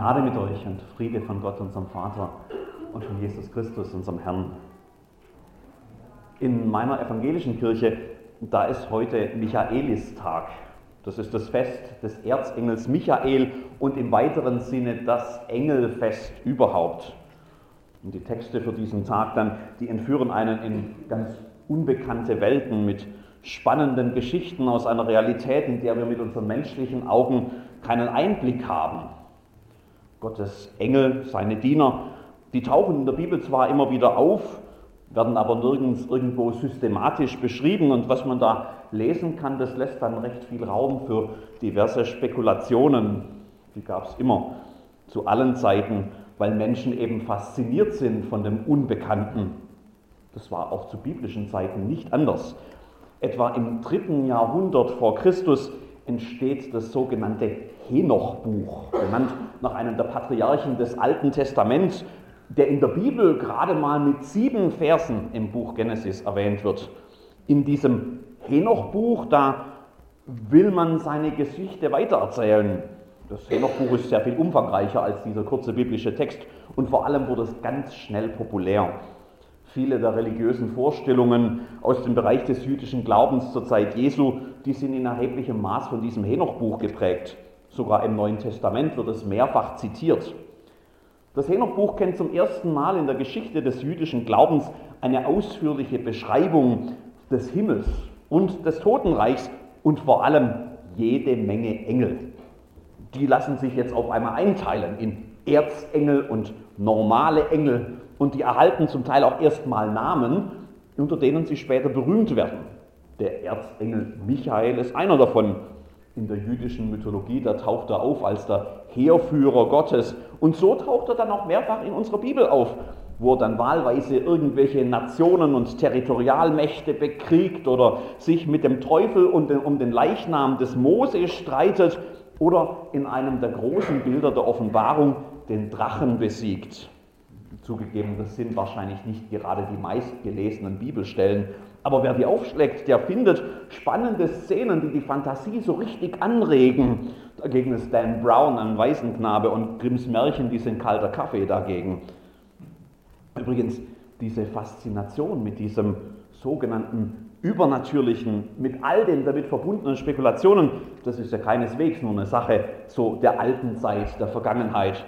Gnade mit euch und Friede von Gott, unserem Vater und von Jesus Christus, unserem Herrn. In meiner evangelischen Kirche, da ist heute Michaelistag. Das ist das Fest des Erzengels Michael und im weiteren Sinne das Engelfest überhaupt. Und die Texte für diesen Tag dann, die entführen einen in ganz unbekannte Welten mit spannenden Geschichten aus einer Realität, in der wir mit unseren menschlichen Augen keinen Einblick haben. Gottes Engel, seine Diener, die tauchen in der Bibel zwar immer wieder auf, werden aber nirgends irgendwo systematisch beschrieben und was man da lesen kann, das lässt dann recht viel Raum für diverse Spekulationen. Die gab es immer zu allen Zeiten, weil Menschen eben fasziniert sind von dem Unbekannten. Das war auch zu biblischen Zeiten nicht anders. Etwa im dritten Jahrhundert vor Christus entsteht das sogenannte Henoch-Buch, benannt nach einem der Patriarchen des Alten Testaments, der in der Bibel gerade mal mit sieben Versen im Buch Genesis erwähnt wird. In diesem Henoch-Buch, da will man seine Geschichte weitererzählen. Das Henoch-Buch ist sehr viel umfangreicher als dieser kurze biblische Text und vor allem wurde es ganz schnell populär. Viele der religiösen Vorstellungen aus dem Bereich des jüdischen Glaubens zur Zeit Jesu, die sind in erheblichem Maß von diesem Henoch-Buch geprägt. Sogar im Neuen Testament wird es mehrfach zitiert. Das Henoch-Buch kennt zum ersten Mal in der Geschichte des jüdischen Glaubens eine ausführliche Beschreibung des Himmels und des Totenreichs und vor allem jede Menge Engel. Die lassen sich jetzt auf einmal einteilen in Erzengel und normale Engel und die erhalten zum Teil auch erstmal Namen, unter denen sie später berühmt werden. Der Erzengel Michael ist einer davon. In der jüdischen Mythologie, da taucht er auf als der Heerführer Gottes. Und so taucht er dann auch mehrfach in unserer Bibel auf, wo er dann wahlweise irgendwelche Nationen und Territorialmächte bekriegt oder sich mit dem Teufel um den Leichnam des Mose streitet oder in einem der großen Bilder der Offenbarung den Drachen besiegt. Zugegeben, das sind wahrscheinlich nicht gerade die meistgelesenen Bibelstellen, aber wer die aufschlägt, der findet spannende Szenen, die die Fantasie so richtig anregen. Dagegen ist Dan Brown ein Waisenknabe und Grimms Märchen, die sind kalter Kaffee dagegen. Übrigens, diese Faszination mit diesem sogenannten Übernatürlichen, mit all den damit verbundenen Spekulationen, das ist ja keineswegs nur eine Sache so der alten Zeit, der Vergangenheit.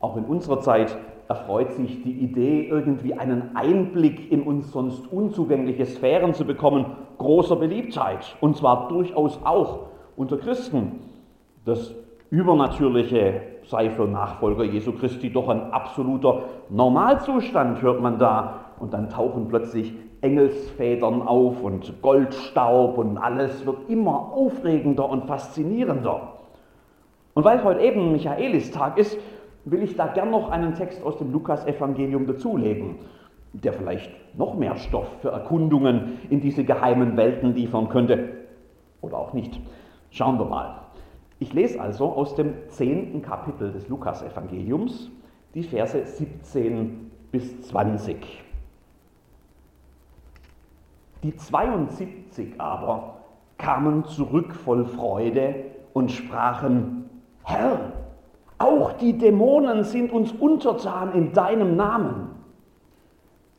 Auch in unserer Zeit erfreut sich die Idee, irgendwie einen Einblick in uns sonst unzugängliche Sphären zu bekommen, großer Beliebtheit. Und zwar durchaus auch unter Christen. Das Übernatürliche sei für Nachfolger Jesu Christi doch ein absoluter Normalzustand, hört man da. Und dann tauchen plötzlich Engelsfedern auf und Goldstaub und alles wird immer aufregender und faszinierender. Und weil heute eben Michaelistag ist, will ich da gern noch einen Text aus dem Lukas-Evangelium dazulegen, der vielleicht noch mehr Stoff für Erkundungen in diese geheimen Welten liefern könnte. Oder auch nicht. Schauen wir mal. Ich lese also aus dem zehnten Kapitel des Lukas-Evangeliums die Verse 17 bis 20. Die 72 aber kamen zurück voll Freude und sprachen, Herr, auch die Dämonen sind uns untertan in deinem Namen.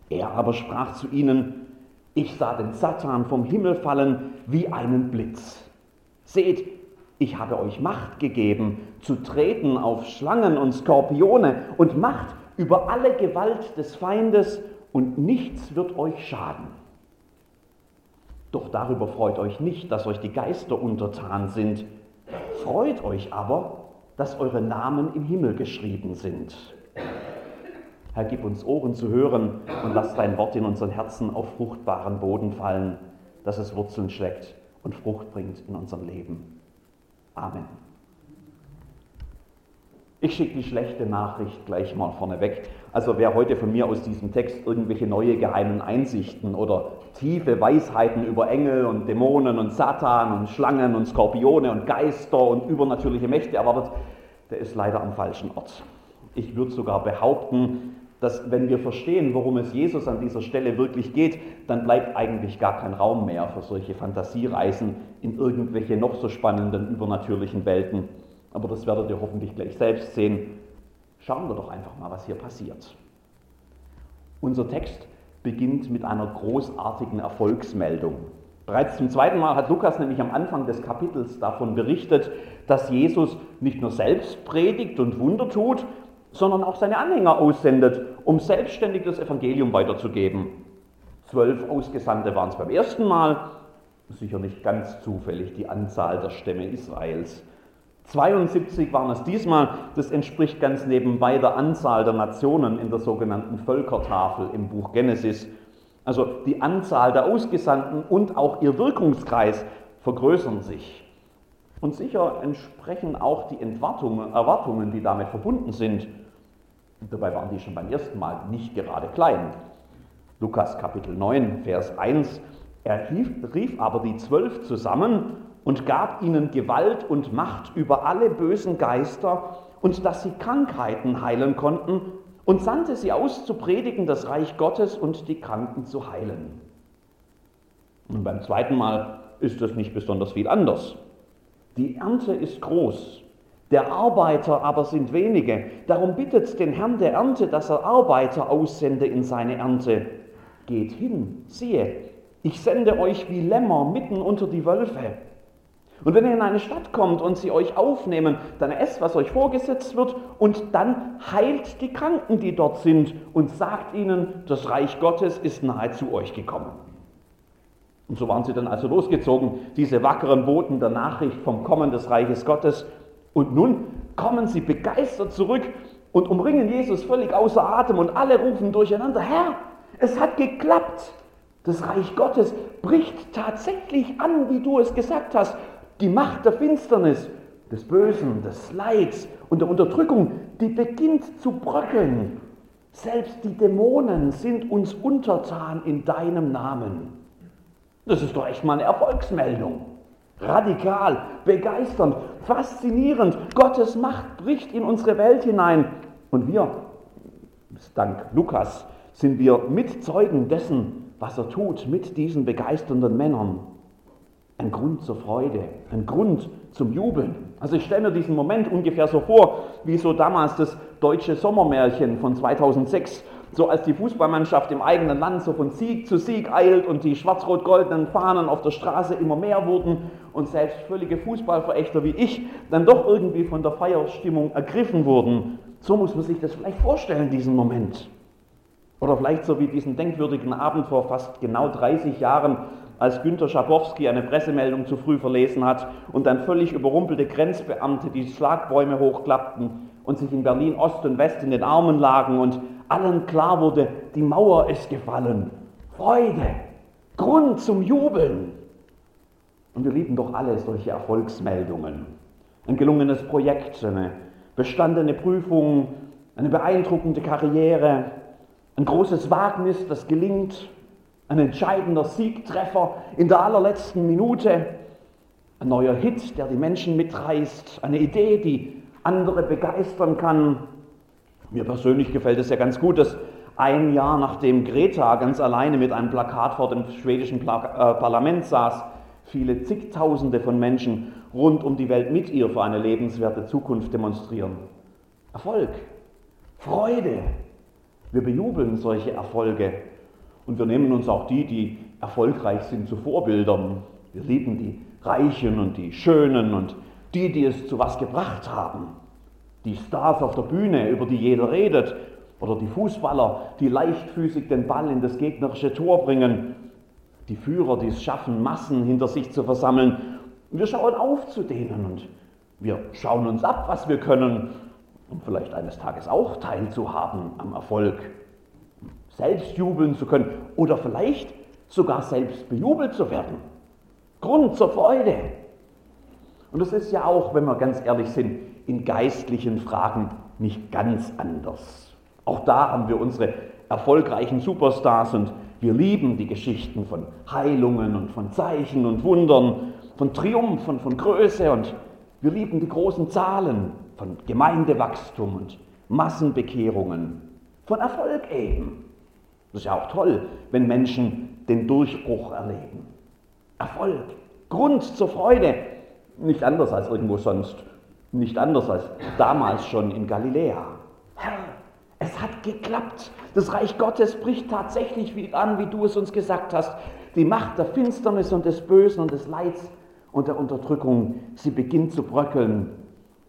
Er aber sprach zu ihnen, ich sah den Satan vom Himmel fallen wie einen Blitz. Seht, ich habe euch Macht gegeben, zu treten auf Schlangen und Skorpione und Macht über alle Gewalt des Feindes, und nichts wird euch schaden. Doch darüber freut euch nicht, dass euch die Geister untertan sind. Freut euch aber, dass eure Namen im Himmel geschrieben sind. Herr, gib uns Ohren zu hören und lass dein Wort in unseren Herzen auf fruchtbaren Boden fallen, dass es Wurzeln schlägt und Frucht bringt in unserem Leben. Amen. Ich schicke die schlechte Nachricht gleich mal vorneweg. Also wer heute von mir aus diesem Text irgendwelche neue geheimen Einsichten oder tiefe Weisheiten über Engel und Dämonen und Satan und Schlangen und Skorpione und Geister und übernatürliche Mächte erwartet, der ist leider am falschen Ort. Ich würde sogar behaupten, dass wenn wir verstehen, worum es Jesus an dieser Stelle wirklich geht, dann bleibt eigentlich gar kein Raum mehr für solche Fantasiereisen in irgendwelche noch so spannenden übernatürlichen Welten aber das werdet ihr hoffentlich gleich selbst sehen. Schauen wir doch einfach mal, was hier passiert. Unser Text beginnt mit einer großartigen Erfolgsmeldung. Bereits zum zweiten Mal hat Lukas nämlich am Anfang des Kapitels davon berichtet, dass Jesus nicht nur selbst predigt und Wunder tut, sondern auch seine Anhänger aussendet, um selbstständig das Evangelium weiterzugeben. Zwölf Ausgesandte waren es beim ersten Mal, sicher nicht ganz zufällig die Anzahl der Stämme Israels. 72 waren es diesmal, das entspricht ganz nebenbei der Anzahl der Nationen in der sogenannten Völkertafel im Buch Genesis. Also die Anzahl der Ausgesandten und auch ihr Wirkungskreis vergrößern sich. Und sicher entsprechen auch die Erwartungen, die damit verbunden sind. Dabei waren die schon beim ersten Mal nicht gerade klein. Lukas Kapitel 9, Vers 1. Er rief aber die Zwölf zusammen und gab ihnen Gewalt und Macht über alle bösen Geister und dass sie Krankheiten heilen konnten und sandte sie aus zu predigen das Reich Gottes und die Kranken zu heilen. Und beim zweiten Mal ist es nicht besonders viel anders. Die Ernte ist groß, der Arbeiter aber sind wenige. Darum bittet den Herrn der Ernte, dass er Arbeiter aussende in seine Ernte. Geht hin, siehe, ich sende euch wie Lämmer mitten unter die Wölfe. Und wenn ihr in eine Stadt kommt und sie euch aufnehmen, dann esst, was euch vorgesetzt wird, und dann heilt die Kranken, die dort sind, und sagt ihnen, das Reich Gottes ist nahe zu euch gekommen. Und so waren sie dann also losgezogen, diese wackeren Boten der Nachricht vom Kommen des Reiches Gottes. Und nun kommen sie begeistert zurück und umringen Jesus völlig außer Atem und alle rufen durcheinander, Herr, es hat geklappt. Das Reich Gottes bricht tatsächlich an, wie du es gesagt hast. Die Macht der Finsternis, des Bösen, des Leids und der Unterdrückung, die beginnt zu bröckeln. Selbst die Dämonen sind uns untertan in deinem Namen. Das ist doch echt mal eine Erfolgsmeldung. Radikal, begeisternd, faszinierend. Gottes Macht bricht in unsere Welt hinein. Und wir, dank Lukas, sind wir Mitzeugen dessen, was er tut mit diesen begeisternden Männern ein Grund zur Freude, ein Grund zum Jubeln. Also ich stelle mir diesen Moment ungefähr so vor, wie so damals das deutsche Sommermärchen von 2006, so als die Fußballmannschaft im eigenen Land so von Sieg zu Sieg eilt und die schwarz-rot-goldenen Fahnen auf der Straße immer mehr wurden und selbst völlige Fußballverächter wie ich dann doch irgendwie von der Feierstimmung ergriffen wurden. So muss man sich das vielleicht vorstellen, diesen Moment. Oder vielleicht so wie diesen denkwürdigen Abend vor fast genau 30 Jahren, als Günter Schabowski eine Pressemeldung zu früh verlesen hat und dann völlig überrumpelte Grenzbeamte die Schlagbäume hochklappten und sich in Berlin Ost und West in den Armen lagen und allen klar wurde, die Mauer ist gefallen. Freude, Grund zum Jubeln. Und wir lieben doch alle solche Erfolgsmeldungen. Ein gelungenes Projekt, eine bestandene Prüfung, eine beeindruckende Karriere, ein großes Wagnis, das gelingt, ein entscheidender Siegtreffer in der allerletzten Minute, ein neuer Hit, der die Menschen mitreißt, eine Idee, die andere begeistern kann. Mir persönlich gefällt es ja ganz gut, dass ein Jahr nachdem Greta ganz alleine mit einem Plakat vor dem schwedischen äh, Parlament saß, viele zigtausende von Menschen rund um die Welt mit ihr für eine lebenswerte Zukunft demonstrieren. Erfolg, Freude. Wir bejubeln solche Erfolge und wir nehmen uns auch die, die erfolgreich sind, zu Vorbildern. Wir lieben die Reichen und die Schönen und die, die es zu was gebracht haben. Die Stars auf der Bühne, über die jeder redet. Oder die Fußballer, die leichtfüßig den Ball in das gegnerische Tor bringen. Die Führer, die es schaffen, Massen hinter sich zu versammeln. Wir schauen auf zu denen und wir schauen uns ab, was wir können, um vielleicht eines Tages auch teilzuhaben am Erfolg selbst jubeln zu können oder vielleicht sogar selbst bejubelt zu werden. Grund zur Freude. Und das ist ja auch, wenn wir ganz ehrlich sind, in geistlichen Fragen nicht ganz anders. Auch da haben wir unsere erfolgreichen Superstars und wir lieben die Geschichten von Heilungen und von Zeichen und Wundern, von Triumph und von Größe und wir lieben die großen Zahlen von Gemeindewachstum und Massenbekehrungen, von Erfolg eben. Das ist ja auch toll, wenn Menschen den Durchbruch erleben. Erfolg, Grund zur Freude. Nicht anders als irgendwo sonst. Nicht anders als damals schon in Galiläa. Herr, es hat geklappt. Das Reich Gottes bricht tatsächlich an, wie du es uns gesagt hast. Die Macht der Finsternis und des Bösen und des Leids und der Unterdrückung, sie beginnt zu bröckeln.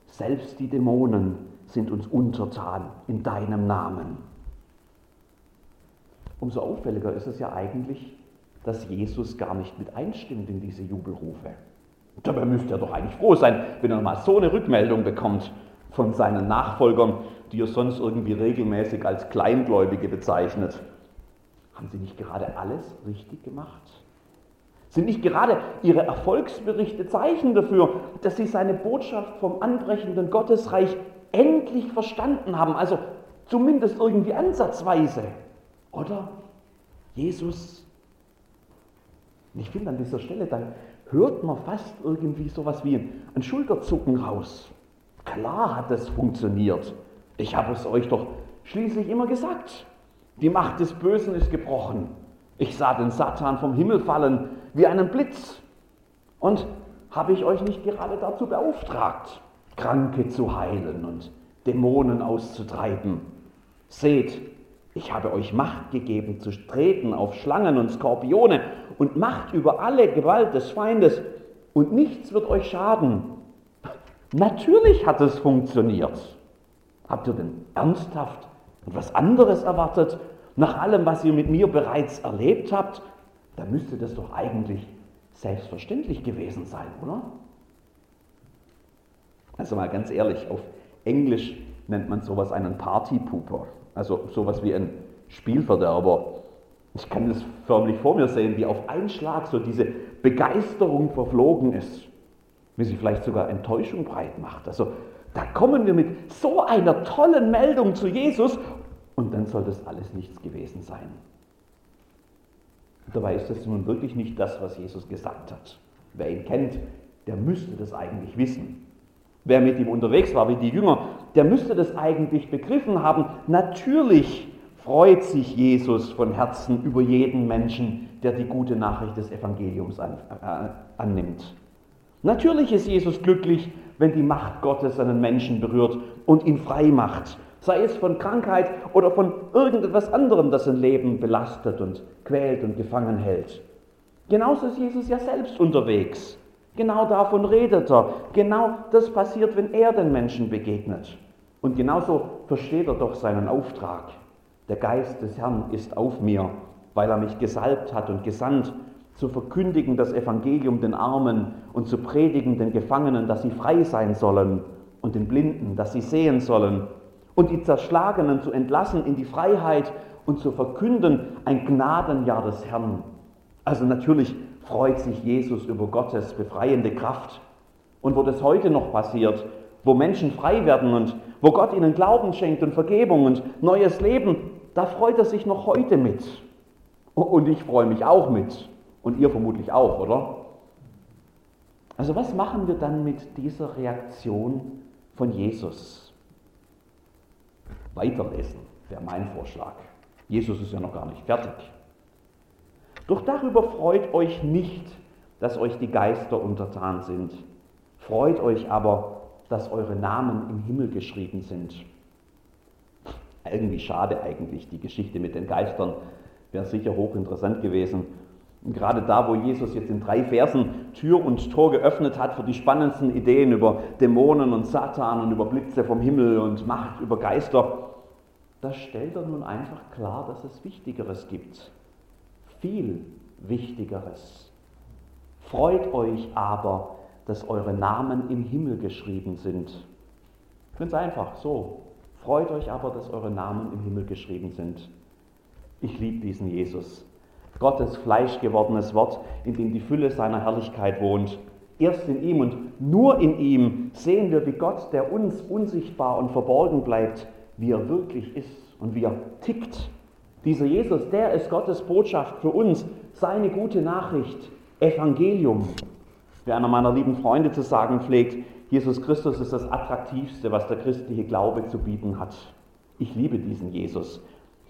Selbst die Dämonen sind uns untertan in deinem Namen. Umso auffälliger ist es ja eigentlich, dass Jesus gar nicht mit einstimmt in diese Jubelrufe. Dabei müsste er doch eigentlich froh sein, wenn er mal so eine Rückmeldung bekommt von seinen Nachfolgern, die er sonst irgendwie regelmäßig als Kleingläubige bezeichnet. Haben sie nicht gerade alles richtig gemacht? Sind nicht gerade ihre Erfolgsberichte Zeichen dafür, dass sie seine Botschaft vom anbrechenden Gottesreich endlich verstanden haben? Also zumindest irgendwie ansatzweise. Oder? Jesus. Ich finde an dieser Stelle, da hört man fast irgendwie sowas wie ein Schulterzucken raus. Klar hat es funktioniert. Ich habe es euch doch schließlich immer gesagt. Die Macht des Bösen ist gebrochen. Ich sah den Satan vom Himmel fallen wie einen Blitz. Und habe ich euch nicht gerade dazu beauftragt, Kranke zu heilen und Dämonen auszutreiben? Seht, ich habe euch Macht gegeben zu treten auf Schlangen und Skorpione und Macht über alle Gewalt des Feindes und nichts wird euch schaden. Natürlich hat es funktioniert. Habt ihr denn ernsthaft etwas anderes erwartet? Nach allem, was ihr mit mir bereits erlebt habt, da müsste das doch eigentlich selbstverständlich gewesen sein, oder? Also mal ganz ehrlich, auf Englisch nennt man sowas einen Partypooper, also sowas wie ein Spielverderber. Ich kann das förmlich vor mir sehen, wie auf einen Schlag so diese Begeisterung verflogen ist, wie sie vielleicht sogar Enttäuschung breit macht. Also da kommen wir mit so einer tollen Meldung zu Jesus und dann soll das alles nichts gewesen sein. Dabei ist das nun wirklich nicht das, was Jesus gesagt hat. Wer ihn kennt, der müsste das eigentlich wissen. Wer mit ihm unterwegs war, wie die Jünger, der müsste das eigentlich begriffen haben. Natürlich freut sich Jesus von Herzen über jeden Menschen, der die gute Nachricht des Evangeliums an, äh, annimmt. Natürlich ist Jesus glücklich, wenn die Macht Gottes einen Menschen berührt und ihn frei macht sei es von Krankheit oder von irgendetwas anderem, das ein Leben belastet und quält und gefangen hält. Genauso ist Jesus ja selbst unterwegs. Genau davon redet er. Genau das passiert, wenn er den Menschen begegnet. Und genauso versteht er doch seinen Auftrag. Der Geist des Herrn ist auf mir, weil er mich gesalbt hat und gesandt, zu verkündigen das Evangelium den Armen und zu predigen den Gefangenen, dass sie frei sein sollen und den Blinden, dass sie sehen sollen und die Zerschlagenen zu entlassen in die Freiheit und zu verkünden ein Gnadenjahr des Herrn. Also natürlich freut sich Jesus über Gottes befreiende Kraft. Und wo das heute noch passiert, wo Menschen frei werden und wo Gott ihnen Glauben schenkt und Vergebung und neues Leben, da freut er sich noch heute mit. Und ich freue mich auch mit. Und ihr vermutlich auch, oder? Also was machen wir dann mit dieser Reaktion von Jesus? weiterlesen, wäre mein Vorschlag. Jesus ist ja noch gar nicht fertig. Doch darüber freut euch nicht, dass euch die Geister untertan sind. Freut euch aber, dass eure Namen im Himmel geschrieben sind. Irgendwie schade eigentlich, die Geschichte mit den Geistern wäre sicher hochinteressant gewesen. Und gerade da, wo Jesus jetzt in drei Versen Tür und Tor geöffnet hat für die spannendsten Ideen über Dämonen und Satan und über Blitze vom Himmel und Macht über Geister, da stellt er nun einfach klar, dass es Wichtigeres gibt. Viel Wichtigeres. Freut euch aber, dass eure Namen im Himmel geschrieben sind. Ganz einfach, so. Freut euch aber, dass eure Namen im Himmel geschrieben sind. Ich liebe diesen Jesus. Gottes fleischgewordenes Wort, in dem die Fülle seiner Herrlichkeit wohnt. Erst in ihm und nur in ihm sehen wir, wie Gott, der uns unsichtbar und verborgen bleibt, wie er wirklich ist und wie er tickt. Dieser Jesus, der ist Gottes Botschaft für uns, seine gute Nachricht, Evangelium. Wie einer meiner lieben Freunde zu sagen pflegt, Jesus Christus ist das Attraktivste, was der christliche Glaube zu bieten hat. Ich liebe diesen Jesus.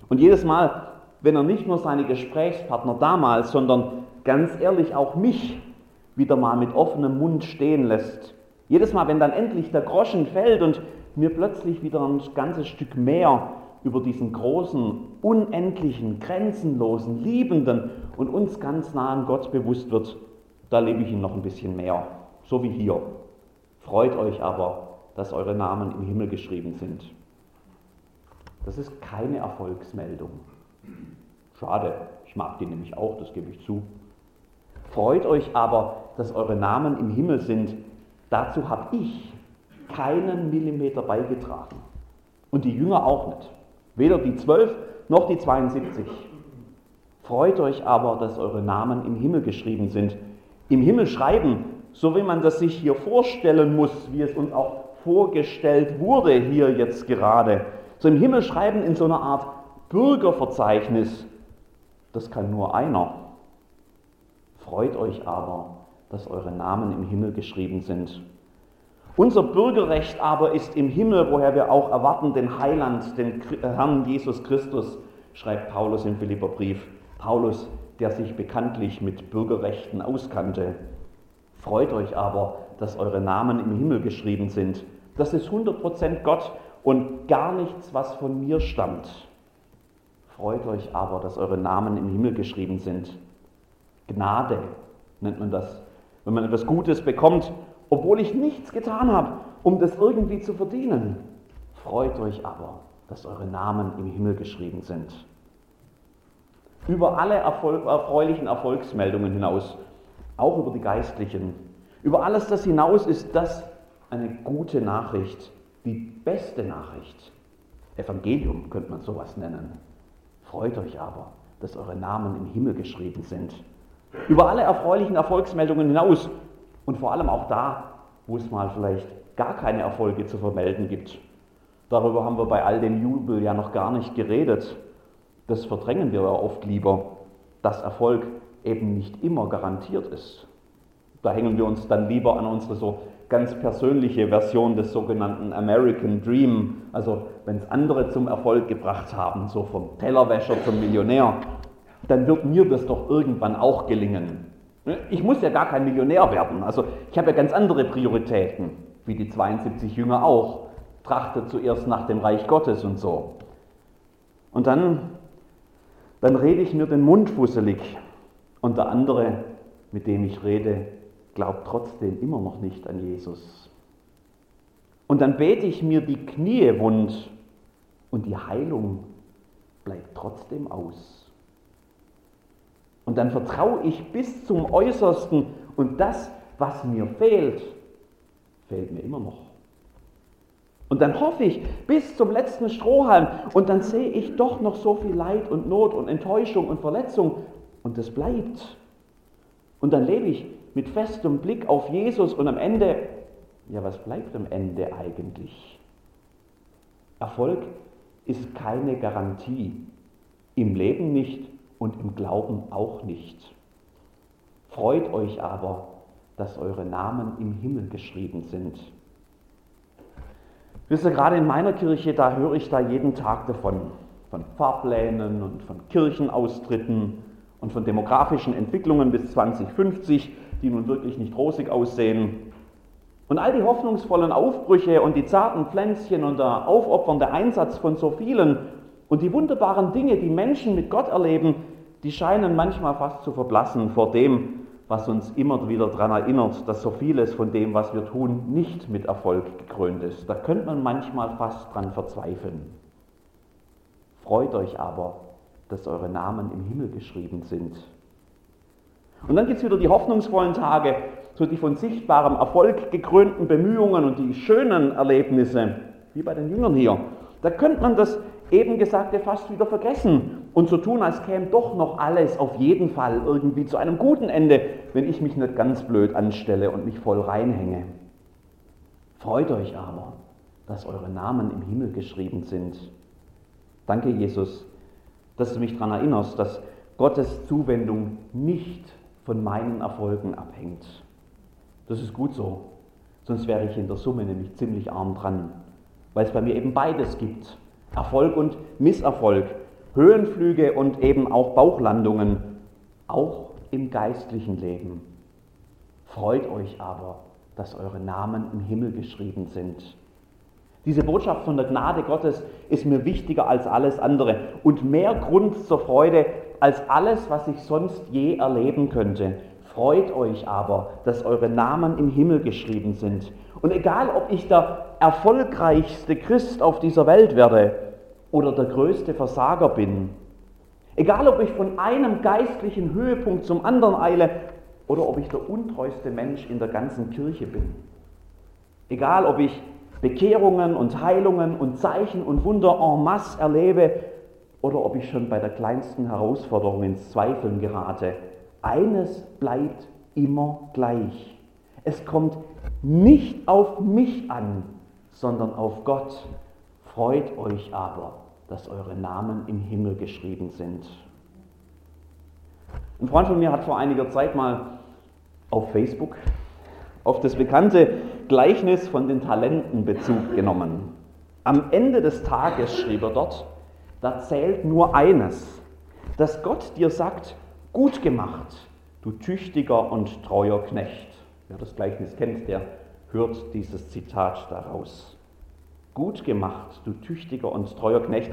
Und jedes Mal, wenn er nicht nur seine Gesprächspartner damals, sondern ganz ehrlich auch mich wieder mal mit offenem Mund stehen lässt. Jedes Mal, wenn dann endlich der Groschen fällt und mir plötzlich wieder ein ganzes Stück mehr über diesen großen, unendlichen, grenzenlosen, liebenden und uns ganz nahen Gott bewusst wird, da lebe ich ihn noch ein bisschen mehr, so wie hier. Freut euch aber, dass eure Namen im Himmel geschrieben sind. Das ist keine Erfolgsmeldung. Schade, ich mag die nämlich auch, das gebe ich zu. Freut euch aber, dass eure Namen im Himmel sind. Dazu habe ich keinen Millimeter beigetragen. Und die Jünger auch nicht. Weder die zwölf noch die 72. Freut euch aber, dass eure Namen im Himmel geschrieben sind. Im Himmel schreiben, so wie man das sich hier vorstellen muss, wie es uns auch vorgestellt wurde hier jetzt gerade. So im Himmel schreiben in so einer Art Bürgerverzeichnis, das kann nur einer. Freut euch aber, dass eure Namen im Himmel geschrieben sind. Unser Bürgerrecht aber ist im Himmel, woher wir auch erwarten, den Heiland, den Herrn Jesus Christus, schreibt Paulus im Philipperbrief. Paulus, der sich bekanntlich mit Bürgerrechten auskannte. Freut euch aber, dass eure Namen im Himmel geschrieben sind. Das ist 100% Gott und gar nichts, was von mir stammt. Freut euch aber, dass eure Namen im Himmel geschrieben sind. Gnade nennt man das. Wenn man etwas Gutes bekommt, obwohl ich nichts getan habe, um das irgendwie zu verdienen. Freut euch aber, dass eure Namen im Himmel geschrieben sind. Über alle Erfolg, erfreulichen Erfolgsmeldungen hinaus, auch über die geistlichen, über alles das hinaus ist das eine gute Nachricht, die beste Nachricht. Evangelium könnte man sowas nennen. Freut euch aber, dass eure Namen im Himmel geschrieben sind. Über alle erfreulichen Erfolgsmeldungen hinaus und vor allem auch da, wo es mal vielleicht gar keine Erfolge zu vermelden gibt. Darüber haben wir bei all dem Jubel ja noch gar nicht geredet. Das verdrängen wir ja oft lieber, dass Erfolg eben nicht immer garantiert ist. Da hängen wir uns dann lieber an unsere so ganz persönliche Version des sogenannten American Dream. Also wenn es andere zum Erfolg gebracht haben, so vom Tellerwäscher zum Millionär, dann wird mir das doch irgendwann auch gelingen. Ne? Ich muss ja gar kein Millionär werden. Also ich habe ja ganz andere Prioritäten, wie die 72 Jünger auch. Trachte zuerst nach dem Reich Gottes und so. Und dann, dann rede ich mir den Mund fusselig. Und der andere, mit dem ich rede, glaubt trotzdem immer noch nicht an Jesus. Und dann bete ich mir die Knie wund und die Heilung bleibt trotzdem aus. Und dann vertraue ich bis zum Äußersten und das, was mir fehlt, fehlt mir immer noch. Und dann hoffe ich bis zum letzten Strohhalm und dann sehe ich doch noch so viel Leid und Not und Enttäuschung und Verletzung und es bleibt. Und dann lebe ich mit festem Blick auf Jesus und am Ende, ja, was bleibt am Ende eigentlich? Erfolg ist keine Garantie. Im Leben nicht und im Glauben auch nicht. Freut euch aber, dass eure Namen im Himmel geschrieben sind. Wisst ihr, gerade in meiner Kirche, da höre ich da jeden Tag davon, von Fahrplänen und von Kirchenaustritten und von demografischen Entwicklungen bis 2050, die nun wirklich nicht rosig aussehen. Und all die hoffnungsvollen Aufbrüche und die zarten Pflänzchen und der aufopfernde Einsatz von so vielen und die wunderbaren Dinge, die Menschen mit Gott erleben, die scheinen manchmal fast zu verblassen vor dem, was uns immer wieder daran erinnert, dass so vieles von dem, was wir tun, nicht mit Erfolg gekrönt ist. Da könnte man manchmal fast dran verzweifeln. Freut euch aber, dass eure Namen im Himmel geschrieben sind. Und dann gibt es wieder die hoffnungsvollen Tage, so die von sichtbarem Erfolg gekrönten Bemühungen und die schönen Erlebnisse, wie bei den Jüngern hier. Da könnte man das eben Gesagte fast wieder vergessen und so tun, als käme doch noch alles auf jeden Fall irgendwie zu einem guten Ende, wenn ich mich nicht ganz blöd anstelle und mich voll reinhänge. Freut euch aber, dass eure Namen im Himmel geschrieben sind. Danke, Jesus, dass du mich daran erinnerst, dass Gottes Zuwendung nicht von meinen Erfolgen abhängt. Das ist gut so, sonst wäre ich in der Summe nämlich ziemlich arm dran, weil es bei mir eben beides gibt. Erfolg und Misserfolg, Höhenflüge und eben auch Bauchlandungen, auch im geistlichen Leben. Freut euch aber, dass eure Namen im Himmel geschrieben sind. Diese Botschaft von der Gnade Gottes ist mir wichtiger als alles andere und mehr Grund zur Freude als alles, was ich sonst je erleben könnte. Freut euch aber, dass eure Namen im Himmel geschrieben sind. Und egal, ob ich der erfolgreichste Christ auf dieser Welt werde oder der größte Versager bin, egal, ob ich von einem geistlichen Höhepunkt zum anderen eile oder ob ich der untreueste Mensch in der ganzen Kirche bin, egal, ob ich Bekehrungen und Heilungen und Zeichen und Wunder en masse erlebe oder ob ich schon bei der kleinsten Herausforderung ins Zweifeln gerate, eines bleibt immer gleich. Es kommt nicht auf mich an, sondern auf Gott. Freut euch aber, dass eure Namen im Himmel geschrieben sind. Ein Freund von mir hat vor einiger Zeit mal auf Facebook auf das bekannte Gleichnis von den Talenten Bezug genommen. Am Ende des Tages, schrieb er dort, da zählt nur eines, dass Gott dir sagt, Gut gemacht, du tüchtiger und treuer Knecht. Wer das Gleichnis kennt, der hört dieses Zitat daraus. Gut gemacht, du tüchtiger und treuer Knecht.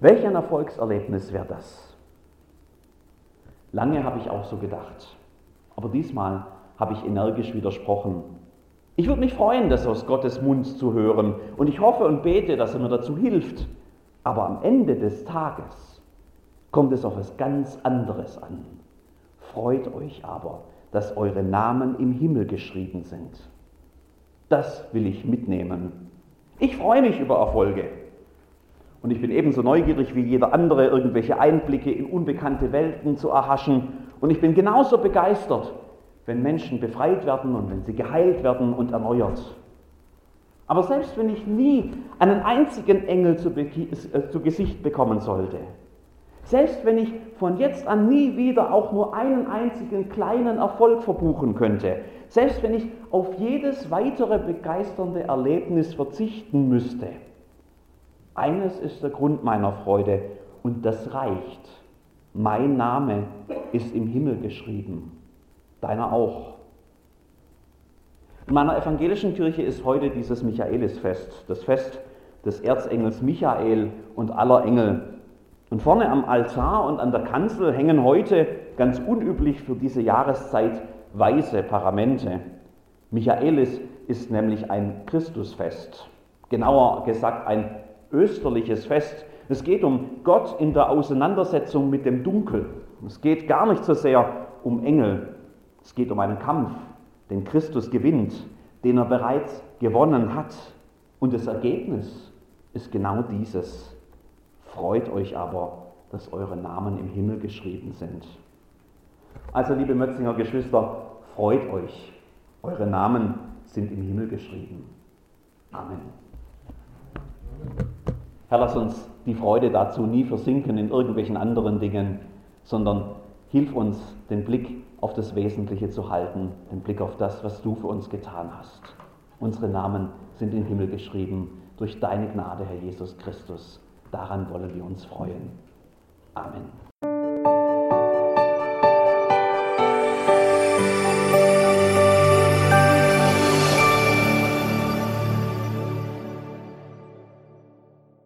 Welch ein Erfolgserlebnis wäre das? Lange habe ich auch so gedacht, aber diesmal habe ich energisch widersprochen. Ich würde mich freuen, das aus Gottes Mund zu hören und ich hoffe und bete, dass er mir dazu hilft. Aber am Ende des Tages kommt es auf etwas ganz anderes an. Freut euch aber, dass eure Namen im Himmel geschrieben sind. Das will ich mitnehmen. Ich freue mich über Erfolge. Und ich bin ebenso neugierig wie jeder andere, irgendwelche Einblicke in unbekannte Welten zu erhaschen. Und ich bin genauso begeistert, wenn Menschen befreit werden und wenn sie geheilt werden und erneuert. Aber selbst wenn ich nie einen einzigen Engel zu, äh, zu Gesicht bekommen sollte, selbst wenn ich von jetzt an nie wieder auch nur einen einzigen kleinen Erfolg verbuchen könnte, selbst wenn ich auf jedes weitere begeisternde Erlebnis verzichten müsste, eines ist der Grund meiner Freude und das reicht. Mein Name ist im Himmel geschrieben, deiner auch. In meiner evangelischen Kirche ist heute dieses Michaelisfest, das Fest des Erzengels Michael und aller Engel. Und vorne am Altar und an der Kanzel hängen heute, ganz unüblich für diese Jahreszeit, weiße Paramente. Michaelis ist nämlich ein Christusfest, genauer gesagt ein österliches Fest. Es geht um Gott in der Auseinandersetzung mit dem Dunkel. Es geht gar nicht so sehr um Engel. Es geht um einen Kampf, den Christus gewinnt, den er bereits gewonnen hat. Und das Ergebnis ist genau dieses. Freut euch aber, dass eure Namen im Himmel geschrieben sind. Also, liebe Mötzinger Geschwister, freut euch, eure Namen sind im Himmel geschrieben. Amen. Herr, lass uns die Freude dazu nie versinken in irgendwelchen anderen Dingen, sondern hilf uns, den Blick auf das Wesentliche zu halten, den Blick auf das, was du für uns getan hast. Unsere Namen sind im Himmel geschrieben durch deine Gnade, Herr Jesus Christus. Daran wollen wir uns freuen. Amen.